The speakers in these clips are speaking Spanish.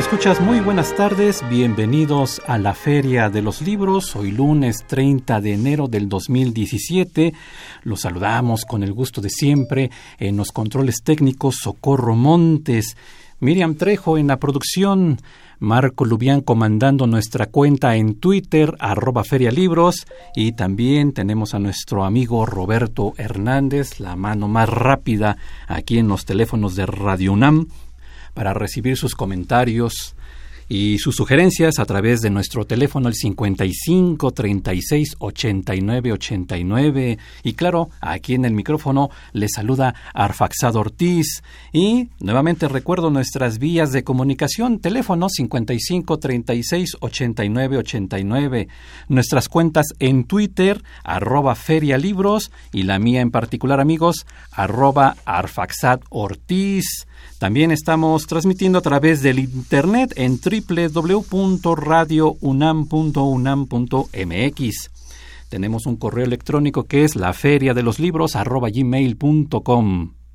Escuchas, muy buenas tardes, bienvenidos a la Feria de los Libros, hoy lunes 30 de enero del 2017. Los saludamos con el gusto de siempre en los controles técnicos Socorro Montes, Miriam Trejo en la producción, Marco Lubián comandando nuestra cuenta en Twitter, arroba ferialibros, y también tenemos a nuestro amigo Roberto Hernández, la mano más rápida aquí en los teléfonos de Radio UNAM para recibir sus comentarios y sus sugerencias a través de nuestro teléfono el 55 36 89 89 y claro aquí en el micrófono le saluda Arfaxado Ortiz. Y nuevamente recuerdo nuestras vías de comunicación teléfono 55 36 89 89 nuestras cuentas en Twitter arroba ferialibros y la mía en particular amigos arroba Arfaxad Ortiz. También estamos transmitiendo a través del internet en www.radiounam.unam.mx. Tenemos un correo electrónico que es la feria de los libros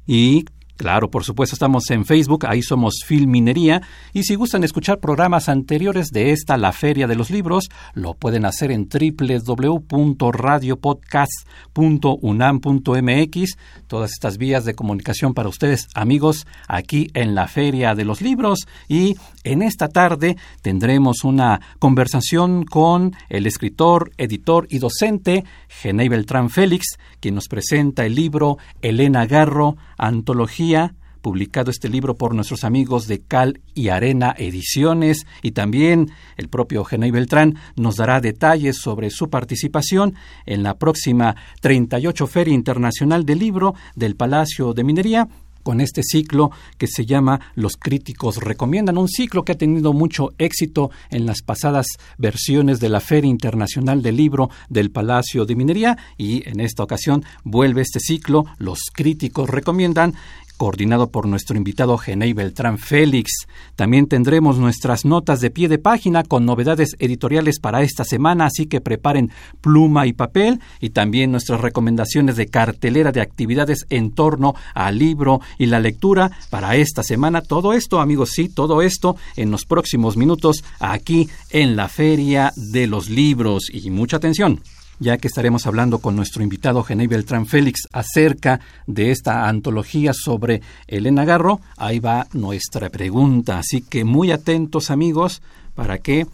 y Claro, por supuesto, estamos en Facebook, ahí somos Filminería, y si gustan escuchar programas anteriores de esta, la Feria de los Libros, lo pueden hacer en www.radiopodcast.unam.mx, todas estas vías de comunicación para ustedes, amigos, aquí en la Feria de los Libros, y en esta tarde tendremos una conversación con el escritor, editor y docente Genei Beltrán Félix, quien nos presenta el libro Elena Garro, Antología, publicado este libro por nuestros amigos de Cal y Arena Ediciones y también el propio Genei Beltrán nos dará detalles sobre su participación en la próxima 38 Feria Internacional del Libro del Palacio de Minería con este ciclo que se llama Los críticos recomiendan, un ciclo que ha tenido mucho éxito en las pasadas versiones de la Feria Internacional del Libro del Palacio de Minería y en esta ocasión vuelve este ciclo Los críticos recomiendan coordinado por nuestro invitado Genei Beltrán Félix. También tendremos nuestras notas de pie de página con novedades editoriales para esta semana, así que preparen pluma y papel y también nuestras recomendaciones de cartelera de actividades en torno al libro y la lectura para esta semana. Todo esto, amigos, sí, todo esto en los próximos minutos aquí en la Feria de los Libros. Y mucha atención ya que estaremos hablando con nuestro invitado Genei Beltrán Félix acerca de esta antología sobre Elena Garro. Ahí va nuestra pregunta, así que muy atentos amigos para que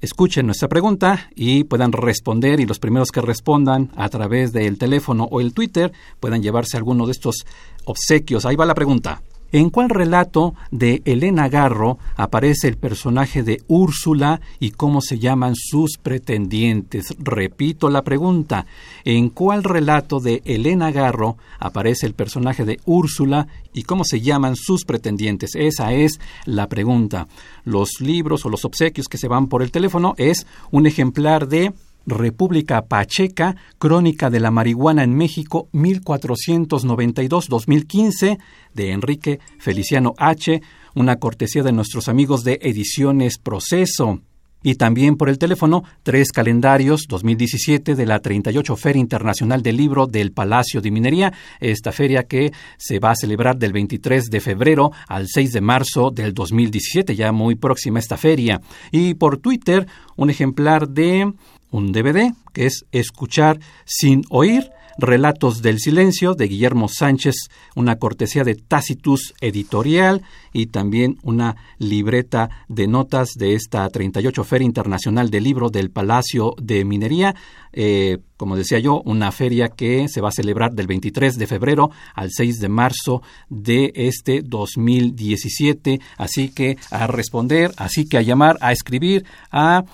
escuchen nuestra pregunta y puedan responder y los primeros que respondan a través del teléfono o el Twitter puedan llevarse alguno de estos obsequios. Ahí va la pregunta. ¿En cuál relato de Elena Garro aparece el personaje de Úrsula y cómo se llaman sus pretendientes? Repito la pregunta. ¿En cuál relato de Elena Garro aparece el personaje de Úrsula y cómo se llaman sus pretendientes? Esa es la pregunta. Los libros o los obsequios que se van por el teléfono es un ejemplar de República Pacheca, Crónica de la Marihuana en México 1492-2015 de Enrique Feliciano H., una cortesía de nuestros amigos de Ediciones Proceso. Y también por el teléfono, tres calendarios 2017 de la 38 Feria Internacional del Libro del Palacio de Minería, esta feria que se va a celebrar del 23 de febrero al 6 de marzo del 2017, ya muy próxima esta feria. Y por Twitter, un ejemplar de un DVD que es Escuchar sin oír, Relatos del Silencio de Guillermo Sánchez, una cortesía de Tacitus Editorial y también una libreta de notas de esta 38 Feria Internacional del Libro del Palacio de Minería. Eh, como decía yo, una feria que se va a celebrar del 23 de febrero al 6 de marzo de este 2017. Así que a responder, así que a llamar, a escribir a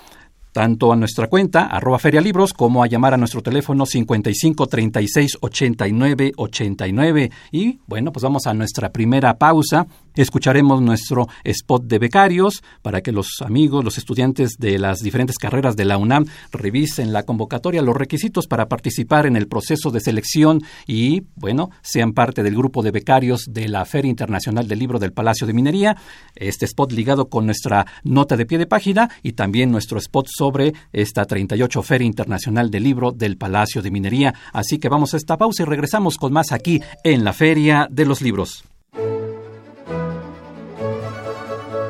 tanto a nuestra cuenta, arroba ferialibros, como a llamar a nuestro teléfono 55 36 89 89. Y bueno, pues vamos a nuestra primera pausa. Escucharemos nuestro spot de becarios para que los amigos, los estudiantes de las diferentes carreras de la UNAM revisen la convocatoria, los requisitos para participar en el proceso de selección y, bueno, sean parte del grupo de becarios de la Feria Internacional del Libro del Palacio de Minería. Este spot ligado con nuestra nota de pie de página y también nuestro spot sobre esta 38 Feria Internacional del Libro del Palacio de Minería. Así que vamos a esta pausa y regresamos con más aquí en la Feria de los Libros.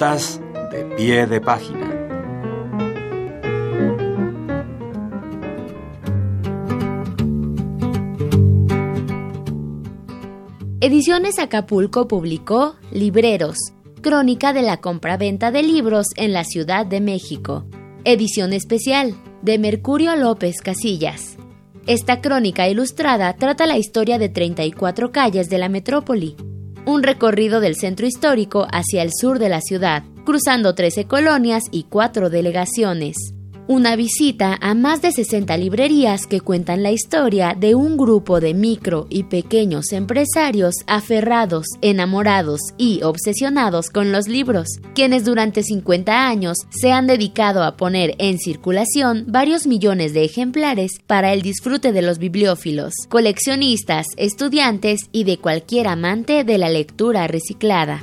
De pie de página. Ediciones Acapulco publicó Libreros, crónica de la compraventa de libros en la Ciudad de México. Edición especial de Mercurio López Casillas. Esta crónica ilustrada trata la historia de 34 calles de la metrópoli, un recorrido del centro histórico hacia el sur de la ciudad, cruzando 13 colonias y 4 delegaciones. Una visita a más de 60 librerías que cuentan la historia de un grupo de micro y pequeños empresarios aferrados, enamorados y obsesionados con los libros, quienes durante 50 años se han dedicado a poner en circulación varios millones de ejemplares para el disfrute de los bibliófilos, coleccionistas, estudiantes y de cualquier amante de la lectura reciclada.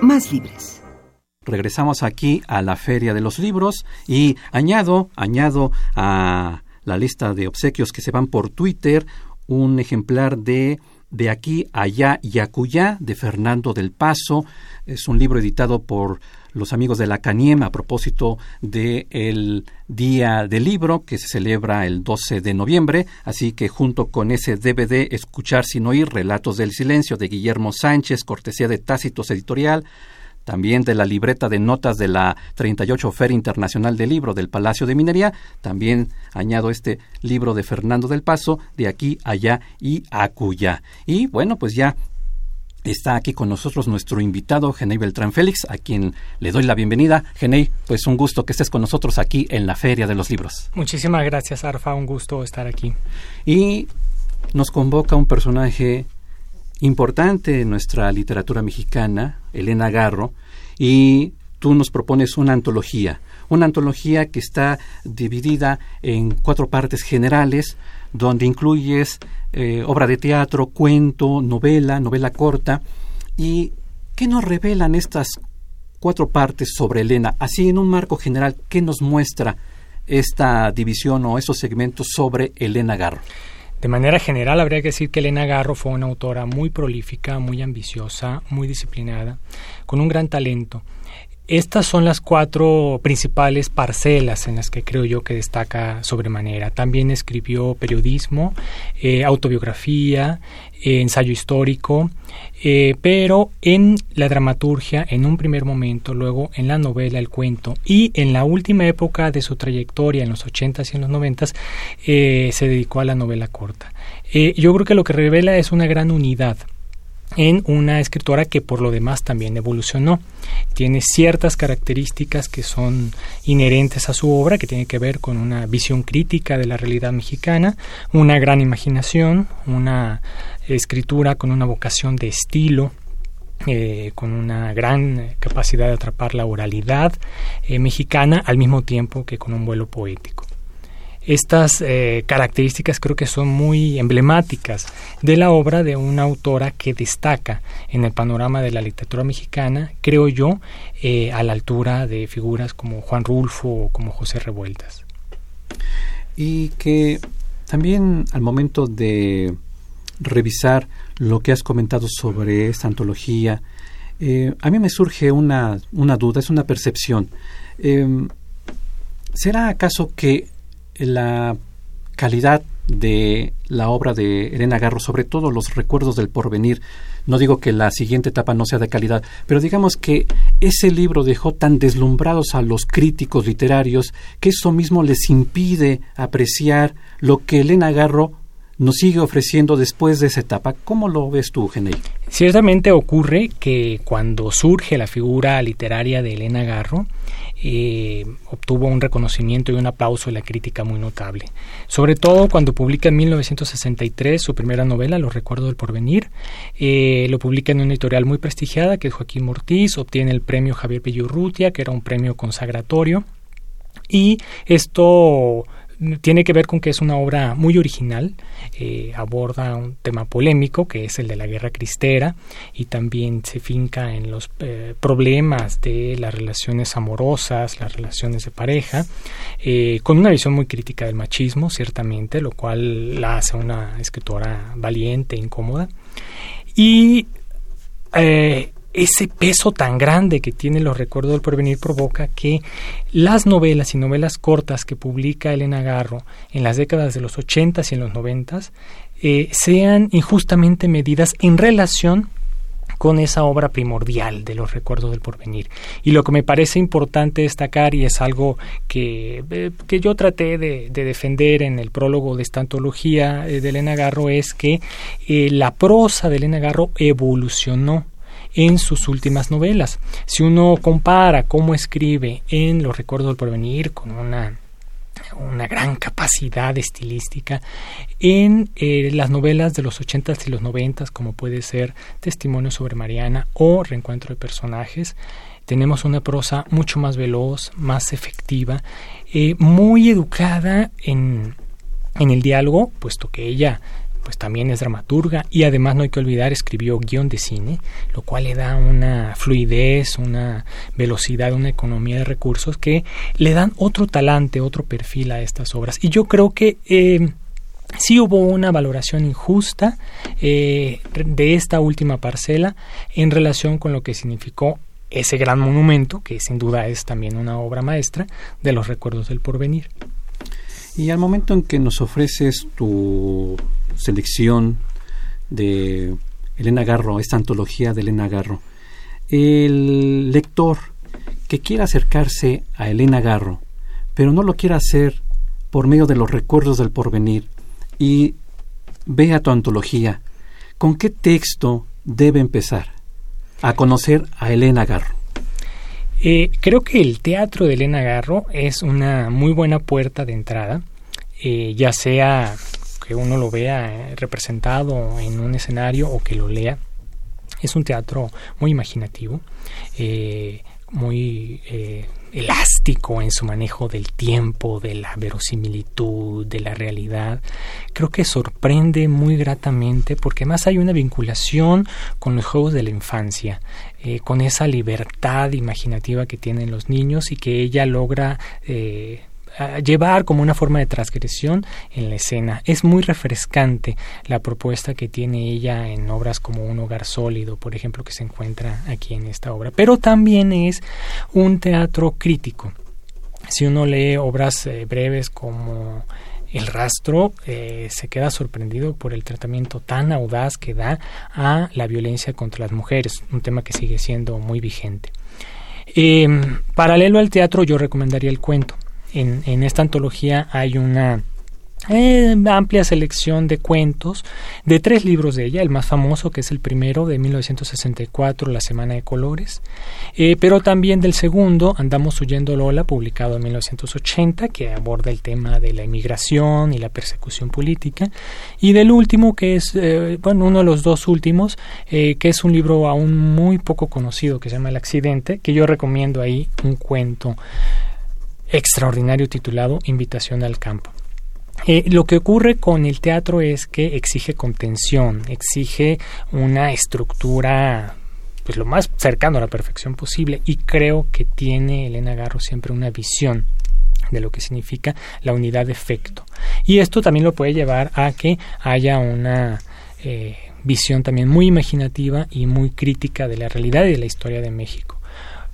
más libres. Regresamos aquí a la Feria de los Libros y añado, añado a la lista de obsequios que se van por Twitter un ejemplar de De aquí, allá y acullá de Fernando del Paso. Es un libro editado por los amigos de la CANIEM a propósito del Día del Libro que se celebra el 12 de noviembre, así que junto con ese DVD Escuchar sin oír, Relatos del Silencio de Guillermo Sánchez, cortesía de Tácitos Editorial, también de la libreta de notas de la 38 Feria Internacional del Libro del Palacio de Minería. También añado este libro de Fernando del Paso, de aquí, allá y acuya. Y bueno, pues ya Está aquí con nosotros nuestro invitado, Genei Beltrán Félix, a quien le doy la bienvenida. Genei, pues un gusto que estés con nosotros aquí en la Feria de los Libros. Muchísimas gracias, Arfa, un gusto estar aquí. Y nos convoca un personaje importante en nuestra literatura mexicana, Elena Garro, y tú nos propones una antología, una antología que está dividida en cuatro partes generales, donde incluyes eh, obra de teatro, cuento, novela, novela corta. ¿Y qué nos revelan estas cuatro partes sobre Elena? Así, en un marco general, ¿qué nos muestra esta división o esos segmentos sobre Elena Garro? De manera general, habría que decir que Elena Garro fue una autora muy prolífica, muy ambiciosa, muy disciplinada, con un gran talento. Estas son las cuatro principales parcelas en las que creo yo que destaca sobremanera. También escribió periodismo, eh, autobiografía, eh, ensayo histórico, eh, pero en la dramaturgia, en un primer momento, luego en la novela, el cuento, y en la última época de su trayectoria, en los 80s y en los 90s, se dedicó a la novela corta. yo creo que lo que revela es una gran unidad en una escritora que por lo demás también evolucionó. Tiene ciertas características que son inherentes a su obra, que tiene que ver con una visión crítica de la realidad mexicana, una gran imaginación, una escritura con una vocación de estilo, eh, con una gran capacidad de atrapar la oralidad eh, mexicana al mismo tiempo que con un vuelo poético. Estas eh, características creo que son muy emblemáticas de la obra de una autora que destaca en el panorama de la literatura mexicana, creo yo, a la altura de figuras como Juan Rulfo o como José Revueltas. Y que también al momento de revisar lo que has comentado sobre esta antología, eh, a mí me surge una, una duda, es una percepción. ¿Será acaso que la calidad de la obra de Elena Garro, sobre todo los recuerdos del porvenir. No digo que la siguiente etapa no sea de calidad, pero digamos que ese libro dejó tan deslumbrados a los críticos literarios que eso mismo les impide apreciar lo que Elena Garro nos sigue ofreciendo después de esa etapa. ¿Cómo lo ves tú, Genei? Ciertamente ocurre que cuando surge la figura literaria de Elena Garro, eh, obtuvo un reconocimiento y un aplauso de la crítica muy notable. Sobre todo cuando publica en 1963 su primera novela, Los Recuerdos del Porvenir. Eh, lo publica en una editorial muy prestigiada, que es Joaquín Mortiz, obtiene el premio Javier Pellurrutia, que era un premio consagratorio. Y esto tiene que ver con que es una obra muy original, eh, aborda un tema polémico que es el de la guerra cristera y también se finca en los eh, problemas de las relaciones amorosas, las relaciones de pareja, eh, con una visión muy crítica del machismo, ciertamente, lo cual la hace una escritora valiente, incómoda. Y ese peso tan grande que tienen los recuerdos del porvenir provoca que las novelas y novelas cortas que publica Elena Garro en las décadas de los 80 y en los 90 eh, sean injustamente medidas en relación con esa obra primordial de los recuerdos del porvenir. Y lo que me parece importante destacar, y es algo que, eh, que yo traté de, defender en el prólogo de esta antología eh, de Elena Garro, es que la prosa de Elena Garro evolucionó en sus últimas novelas. Si uno compara cómo escribe en Los Recuerdos del Porvenir con una una gran capacidad estilística en eh, las novelas de los 80s y los 90s, como puede ser Testimonio sobre Mariana o Reencuentro de Personajes. Tenemos una prosa mucho más veloz, más efectiva, eh, muy educada en, en el diálogo, puesto que ella pues también es dramaturga y además no hay que olvidar escribió guion de cine, lo cual le da una fluidez, una velocidad, una economía de recursos que le dan otro talante, otro perfil a estas obras. Y yo creo que eh, sí hubo una valoración injusta eh, de esta última parcela en relación con lo que significó ese gran monumento, que sin duda es también una obra maestra, de los recuerdos del porvenir. Y al momento en que nos ofreces tu selección de Elena Garro, esta antología de Elena Garro, el lector que quiera acercarse a Elena Garro, pero no lo quiera hacer por medio de los recuerdos del porvenir y vea tu antología, ¿con qué texto debe empezar a conocer a Elena Garro? Eh, creo que el teatro de Elena Garro es una muy buena puerta de entrada, eh, ya sea que uno lo vea eh, representado en un escenario o que lo lea. Es un teatro muy imaginativo, eh, muy eh, elástico en su manejo del tiempo, de la verosimilitud, de la realidad. Creo que sorprende muy gratamente porque más hay una vinculación con los juegos de la infancia, con esa libertad imaginativa que tienen los niños y que ella logra llevar como una forma de transgresión en la escena. Es muy refrescante la propuesta que tiene ella en obras como Un hogar sólido, por ejemplo, que se encuentra aquí en esta obra. Pero también es un teatro crítico. Si uno lee obras eh, breves como el rastro eh, se queda sorprendido por el tratamiento tan audaz que da a la violencia contra las mujeres, un tema que sigue siendo muy vigente. Em, paralelo al teatro, yo recomendaría el cuento en, esta antología hay una eh, amplia selección de cuentos de tres libros de ella, el más famoso que es el primero de 1964, La Semana de Colores, eh, pero también del segundo, Andamos huyendo Lola, publicado en 1980, que aborda el tema de la inmigración y la persecución política, y del último, que es, eh, bueno, uno de los dos últimos, que es un libro aún muy poco conocido, que se llama El Accidente, que yo recomiendo ahí un cuento extraordinario titulado Invitación al Campo. Eh, lo que ocurre con el teatro es que exige contención, exige una estructura pues lo más cercano a la perfección posible y creo que tiene Elena Garro siempre una visión de lo que significa la unidad de efecto. Y esto también lo puede llevar a que haya una eh, visión también muy imaginativa y muy crítica de la realidad y de la historia de México.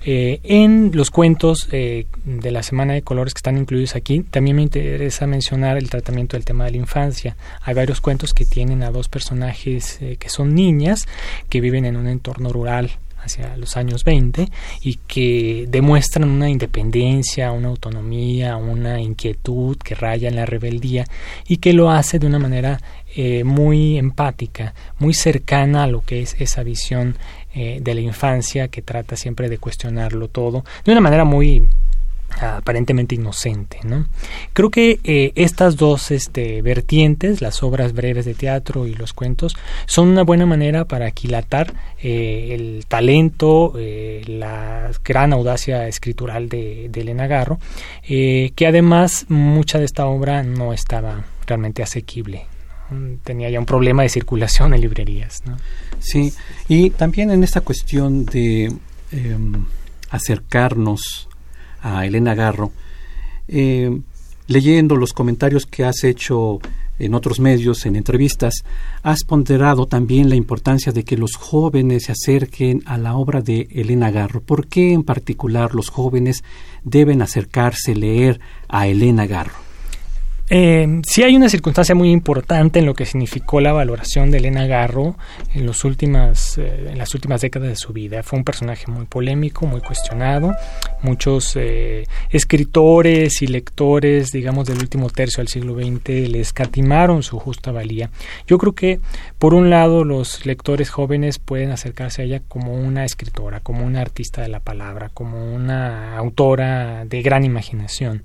Eh, en los cuentos eh, de la Semana de Colores que están incluidos aquí, también me interesa mencionar el tratamiento del tema de la infancia. Hay varios cuentos que tienen a dos personajes eh, que son niñas, que viven en un entorno rural hacia los años 20 y que demuestran una independencia, una autonomía, una inquietud que raya en la rebeldía y que lo hace de una manera muy empática, muy cercana a lo que es esa visión eh, de la infancia que trata siempre de cuestionarlo todo de una manera muy aparentemente inocente. ¿no? Creo que eh, estas dos este, vertientes, las obras breves de teatro y los cuentos, son una buena manera para aquilatar eh, el talento, la gran audacia escritural de, de Elena Garro, que además mucha de esta obra no estaba realmente asequible tenía ya un problema de circulación en librerías. ¿no? Sí, y también en esta cuestión de em, acercarnos a Elena Garro, em, leyendo los comentarios que has hecho en otros medios, en entrevistas, has ponderado también la importancia de que los jóvenes se acerquen a la obra de Elena Garro. ¿Por qué en particular los jóvenes deben acercarse, leer a Elena Garro? Eh, sí hay una circunstancia muy importante en lo que significó la valoración de Elena Garro en, últimas, eh, en las últimas décadas de su vida. Fue un personaje muy polémico, muy cuestionado. Muchos eh, escritores y lectores, digamos, del último tercio del siglo XX le escatimaron su justa valía. Yo creo que, por un lado, los lectores jóvenes pueden acercarse a ella como una escritora, como una artista de la palabra, como una autora de gran imaginación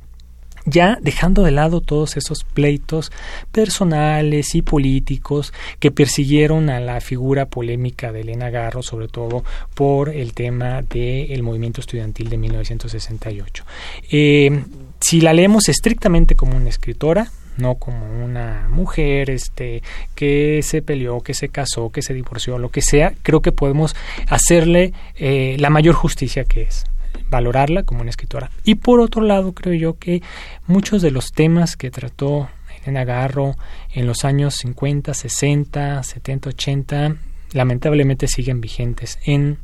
ya dejando de lado todos esos pleitos personales y políticos que persiguieron a la figura polémica de Elena Garro, sobre todo por el tema del movimiento estudiantil de 1968. Eh, si la leemos estrictamente como una escritora, no como una mujer este que se peleó, que se casó, que se divorció, lo que sea, creo que podemos hacerle eh, la mayor justicia que es valorarla como una escritora. Y por otro lado, creo yo que muchos de los temas que trató Elena Garro en los años 50, 60, 70, 80, lamentablemente siguen vigentes en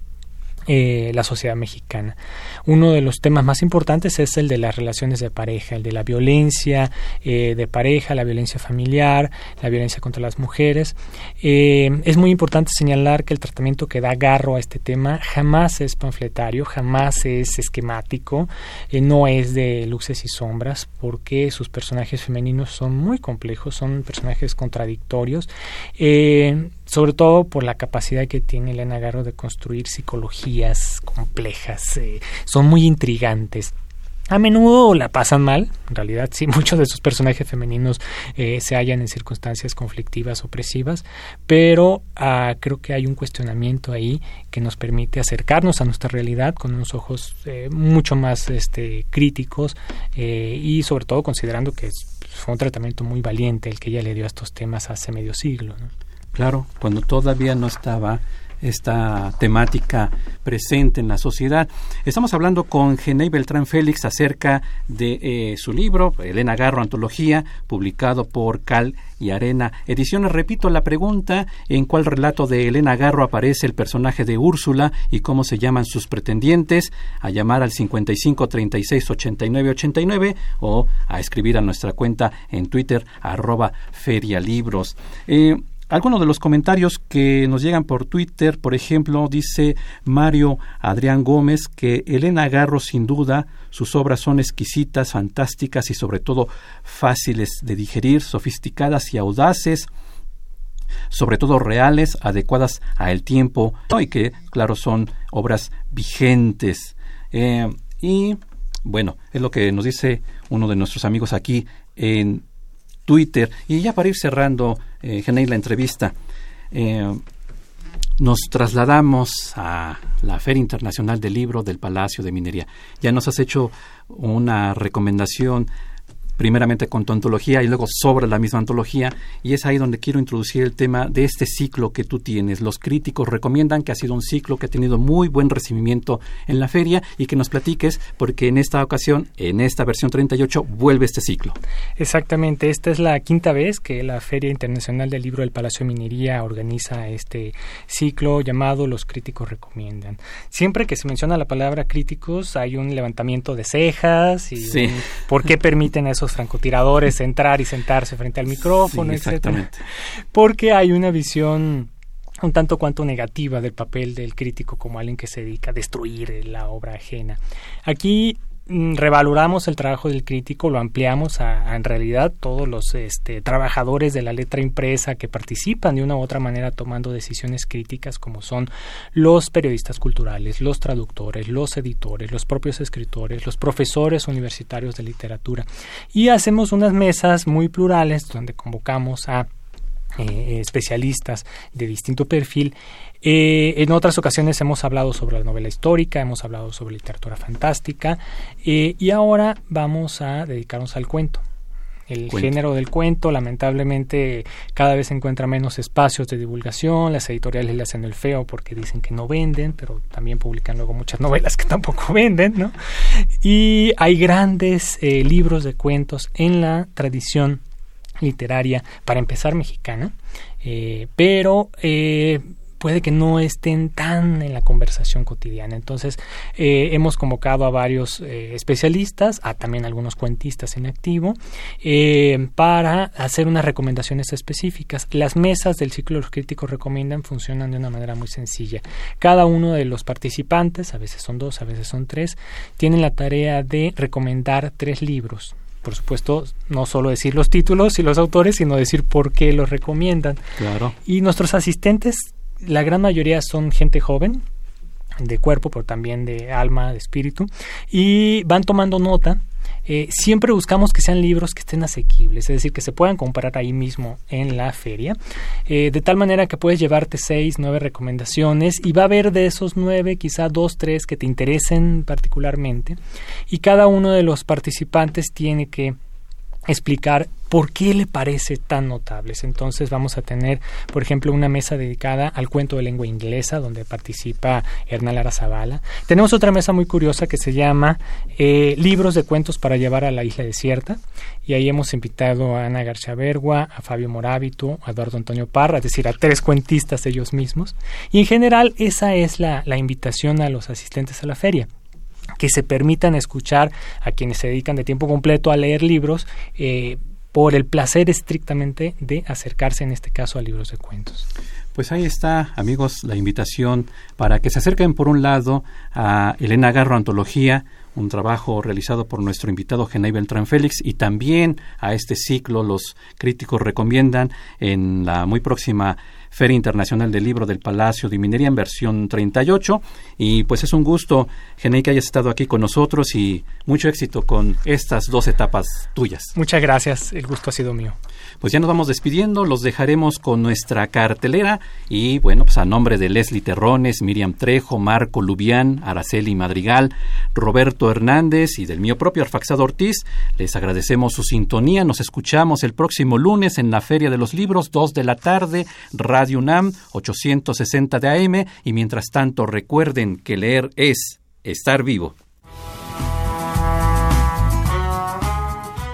eh, la sociedad mexicana. Uno de los temas más importantes es el de las relaciones de pareja, el de la violencia eh, de pareja, la violencia familiar, la violencia contra las mujeres. Eh, es muy importante señalar que el tratamiento que da Garro a este tema jamás es panfletario, jamás es esquemático, no es de luces y sombras, porque sus personajes femeninos son muy complejos, son personajes contradictorios sobre todo por la capacidad que tiene Elena Garro de construir psicologías complejas, eh, son muy intrigantes. A menudo la pasan mal, en realidad sí, muchos de sus personajes femeninos eh, se hallan en circunstancias conflictivas, opresivas, pero ah, creo que hay un cuestionamiento ahí que nos permite acercarnos a nuestra realidad con unos ojos eh, mucho más este, críticos y sobre todo considerando que fue un tratamiento muy valiente el que ella le dio a estos temas hace medio siglo. Claro, cuando todavía no estaba esta temática presente en la sociedad. Estamos hablando con Genei Beltrán Félix acerca de eh, su libro, Elena Garro, Antología, publicado por Cal y Arena Ediciones. Repito la pregunta, ¿en cuál relato de Elena Garro aparece el personaje de Úrsula y cómo se llaman sus pretendientes? A llamar al 55 36 89 89 o a escribir a nuestra cuenta en Twitter, arroba ferialibros. Eh, algunos de los comentarios que nos llegan por Twitter, por ejemplo, dice Mario Adrián Gómez que Elena Garro sin duda sus obras son exquisitas, fantásticas y sobre todo fáciles de digerir, sofisticadas y audaces sobre todo reales, adecuadas a el tiempo y que, claro, son obras vigentes. Eh, y bueno, es lo que nos dice uno de nuestros amigos aquí en Twitter. Y ya para ir cerrando, eh, la entrevista, eh, nos trasladamos a la Feria Internacional del Libro del Palacio de Minería. Ya nos has hecho una recomendación primeramente con tu antología y luego sobre la misma antología, y es ahí donde quiero introducir el tema de este ciclo que tú tienes. Los críticos recomiendan que ha sido un ciclo que ha tenido muy buen recibimiento en la feria y que nos platiques porque en esta ocasión, en esta versión 38, vuelve este ciclo. Exactamente, esta es la quinta vez que la Feria Internacional del Libro del Palacio de Minería organiza este ciclo llamado Los críticos recomiendan. Siempre que se menciona la palabra críticos hay un levantamiento de cejas y por qué permiten esos francotiradores entrar y sentarse frente al micrófono, exactamente. Porque hay una visión un tanto cuanto negativa del papel del crítico como alguien que se dedica a destruir la obra ajena. Aquí revaloramos el trabajo del crítico, lo ampliamos a, en realidad todos los este, trabajadores de la letra impresa que participan de una u otra manera tomando decisiones críticas como son los periodistas culturales, los traductores, los editores, los propios escritores, los profesores universitarios de literatura. Y hacemos unas mesas muy plurales donde convocamos a eh, especialistas de distinto perfil. Eh, en otras ocasiones hemos hablado sobre la novela histórica, hemos hablado sobre literatura fantástica eh, y ahora vamos a dedicarnos al cuento. El género del cuento, lamentablemente, cada vez encuentra menos espacios de divulgación. Las editoriales le hacen el feo porque dicen que no venden, pero también publican luego muchas novelas que tampoco venden, ¿no? Y hay grandes libros de cuentos en la tradición literaria, para empezar mexicana, eh, pero eh, puede que no estén tan en la conversación cotidiana. Entonces, eh, hemos convocado a varios especialistas, a también algunos cuentistas en activo, para hacer unas recomendaciones específicas. Las mesas del ciclo de los críticos recomiendan funcionan de una manera muy sencilla. Cada uno de los participantes, a veces son dos, a veces son tres, tienen la tarea de recomendar tres libros por supuesto, no solo decir los títulos y los autores, sino decir por qué los recomiendan. Claro. Y nuestros asistentes, la gran mayoría son gente joven, de cuerpo, pero también de alma, de espíritu, y van tomando nota. Eh, siempre buscamos que sean libros que estén asequibles, es decir, que se puedan comprar ahí mismo en la feria, eh, de tal manera que puedes llevarte seis, nueve recomendaciones y va a haber de esos nueve quizá dos, tres que te interesen particularmente y cada uno de los participantes tiene que explicar por qué le parece tan notables. Entonces vamos a tener, por ejemplo, una mesa dedicada al cuento de lengua inglesa, donde participa Hernán Lara Zavala. Tenemos otra mesa muy curiosa que se llama eh, Libros de cuentos para llevar a la isla desierta, y ahí hemos invitado a Ana García Bergua, a Fabio Morábito, a Eduardo Antonio Parra, es decir, a tres cuentistas ellos mismos. Y en general esa es la invitación a los asistentes a la feria que se permitan escuchar a quienes se dedican de tiempo completo a leer libros eh, por el placer estrictamente de acercarse en este caso a libros de cuentos. Pues ahí está, amigos, la invitación para que se acerquen por un lado a Elena Garro Antología, un trabajo realizado por nuestro invitado Genay Beltrán Félix y también a este ciclo los críticos recomiendan en la muy próxima Feria Internacional del Libro del Palacio de Minería en versión 38. Y pues es un gusto, Genei, que hayas estado aquí con nosotros y mucho éxito con estas dos etapas tuyas. Muchas gracias, el gusto ha sido mío. Pues ya nos vamos despidiendo, los dejaremos con nuestra cartelera y bueno, pues a nombre de Leslie Terrones, Miriam Trejo, Marco Lubián, Araceli Madrigal, Roberto Hernández y del mío propio Arfaxado Ortiz, les agradecemos su sintonía, nos escuchamos el próximo lunes en la Feria de los Libros, 2 de la tarde, Radio UNAM, 860 de AM y mientras tanto recuerden que leer es estar vivo.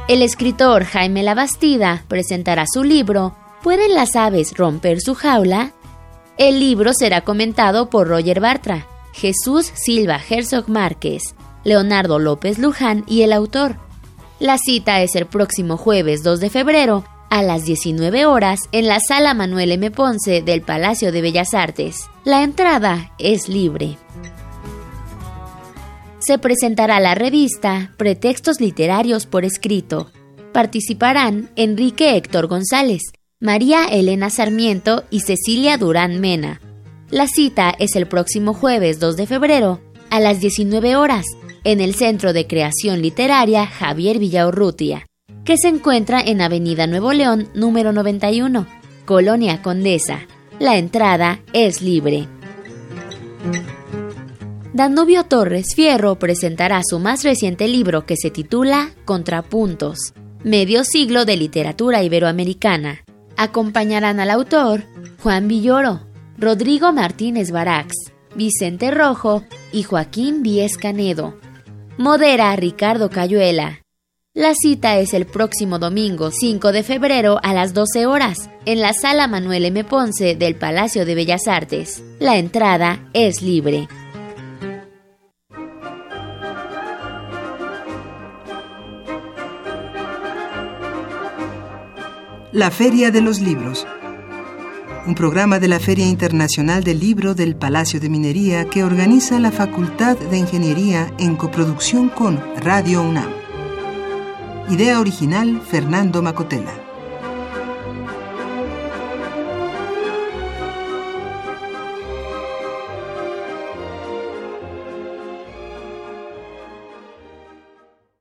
El escritor Jaime Labastida presentará su libro ¿Pueden las aves romper su jaula? El libro será comentado por Roger Bartra, Jesús Silva Herzog Márquez, Leonardo López Luján y el autor. La cita es el próximo jueves 2 de febrero a las 19 horas en la sala Manuel M. Ponce del Palacio de Bellas Artes. La entrada es libre. Se presentará la revista Pretextos Literarios por escrito. Participarán Enrique Héctor González, María Elena Sarmiento y Cecilia Durán Mena. La cita es el próximo jueves 2 de febrero a las 19 horas en el Centro de Creación Literaria Javier Villaurrutia que se encuentra en Avenida Nuevo León, número 91, Colonia Condesa. La entrada es libre. Danubio Torres Fierro presentará su más reciente libro que se titula Contrapuntos, medio siglo de literatura iberoamericana. Acompañarán al autor Juan Villoro, Rodrigo Martínez Barax, Vicente Rojo y Joaquín Vies Canedo. Modera Ricardo Cayuela. La cita es el próximo domingo 5 de febrero a las 12 horas en la sala Manuel M. Ponce del Palacio de Bellas Artes. La entrada es libre. La Feria de los Libros. Un programa de la Feria Internacional del Libro del Palacio de Minería que organiza la Facultad de Ingeniería en coproducción con Radio UNAM. Idea original Fernando Macotela.